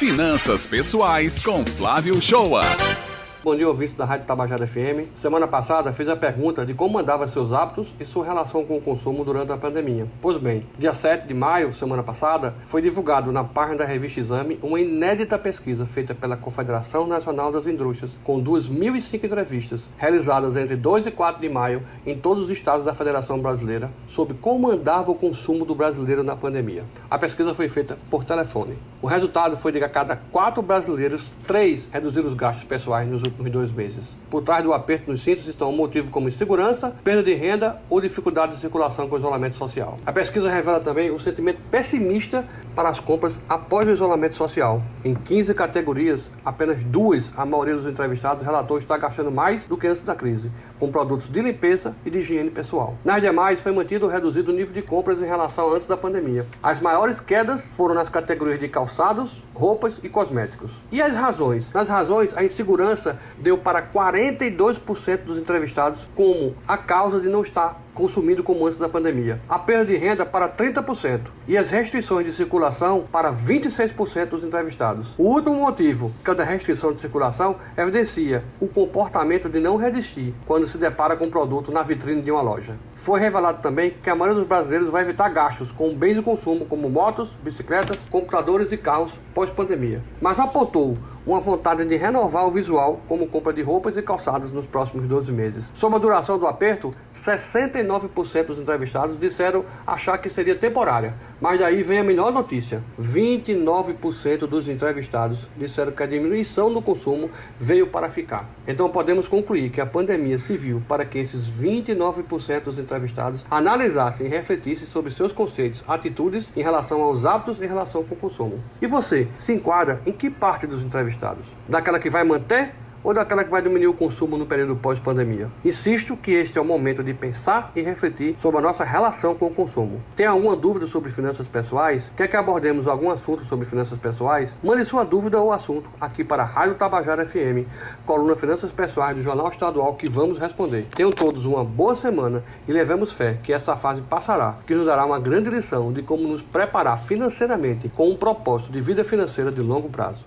Finanças Pessoais com Flávio Shoa. Bom dia, ouvintes da Rádio Tabajara FM. Semana passada fiz a pergunta de como andava seus hábitos e sua relação com o consumo durante a pandemia. Pois bem, dia 7 de maio, semana passada, foi divulgado na página da revista Exame uma inédita pesquisa feita pela Confederação Nacional das Indústrias, com 2.005 entrevistas realizadas entre 2 e 4 de maio em todos os estados da Federação Brasileira sobre como andava o consumo do brasileiro na pandemia. A pesquisa foi feita por telefone. O resultado foi de que a cada quatro brasileiros, três reduziram os gastos pessoais nos últimos dois meses. Por trás do aperto nos cintos estão motivos como insegurança, perda de renda ou dificuldade de circulação com o isolamento social. A pesquisa revela também um sentimento pessimista para as compras após o isolamento social. Em 15 categorias, apenas duas, a maioria dos entrevistados relatou estar gastando mais do que antes da crise, com produtos de limpeza e de higiene pessoal. Nas demais, foi mantido ou reduzido o nível de compras em relação antes da pandemia. As maiores quedas foram nas categorias de calçados, roupas e cosméticos. E as razões? Nas razões, a insegurança deu para 42% dos entrevistados como a causa de não estar consumindo como antes da pandemia. A perda de renda para 30% e as restrições de circulação para 26% dos entrevistados. O último motivo, que é da restrição de circulação, evidencia o comportamento de não resistir quando se depara com um produto na vitrine de uma loja. Foi revelado também que a maioria dos brasileiros vai evitar gastos com bens de consumo como motos, bicicletas, computadores e carros pós-pandemia. Mas apontou uma vontade de renovar o visual, como compra de roupas e calçados nos próximos 12 meses. Sobre a duração do aperto, 69% dos entrevistados disseram achar que seria temporária. Mas daí vem a melhor notícia: 29% dos entrevistados disseram que a diminuição do consumo veio para ficar. Então podemos concluir que a pandemia serviu para que esses 29% dos entrevistados analisassem e refletissem sobre seus conceitos, atitudes em relação aos hábitos em relação com o consumo. E você se enquadra em que parte dos entrevistados? Entrevistados? Daquela que vai manter ou daquela que vai diminuir o consumo no período pós-pandemia. Insisto que este é o momento de pensar e refletir sobre a nossa relação com o consumo. Tem alguma dúvida sobre finanças pessoais? Quer que abordemos algum assunto sobre finanças pessoais? Mande sua dúvida ou assunto aqui para a Rádio Tabajara FM, coluna Finanças Pessoais do Jornal Estadual, que vamos responder. Tenham todos uma boa semana e levemos fé que essa fase passará, que nos dará uma grande lição de como nos preparar financeiramente com um propósito de vida financeira de longo prazo.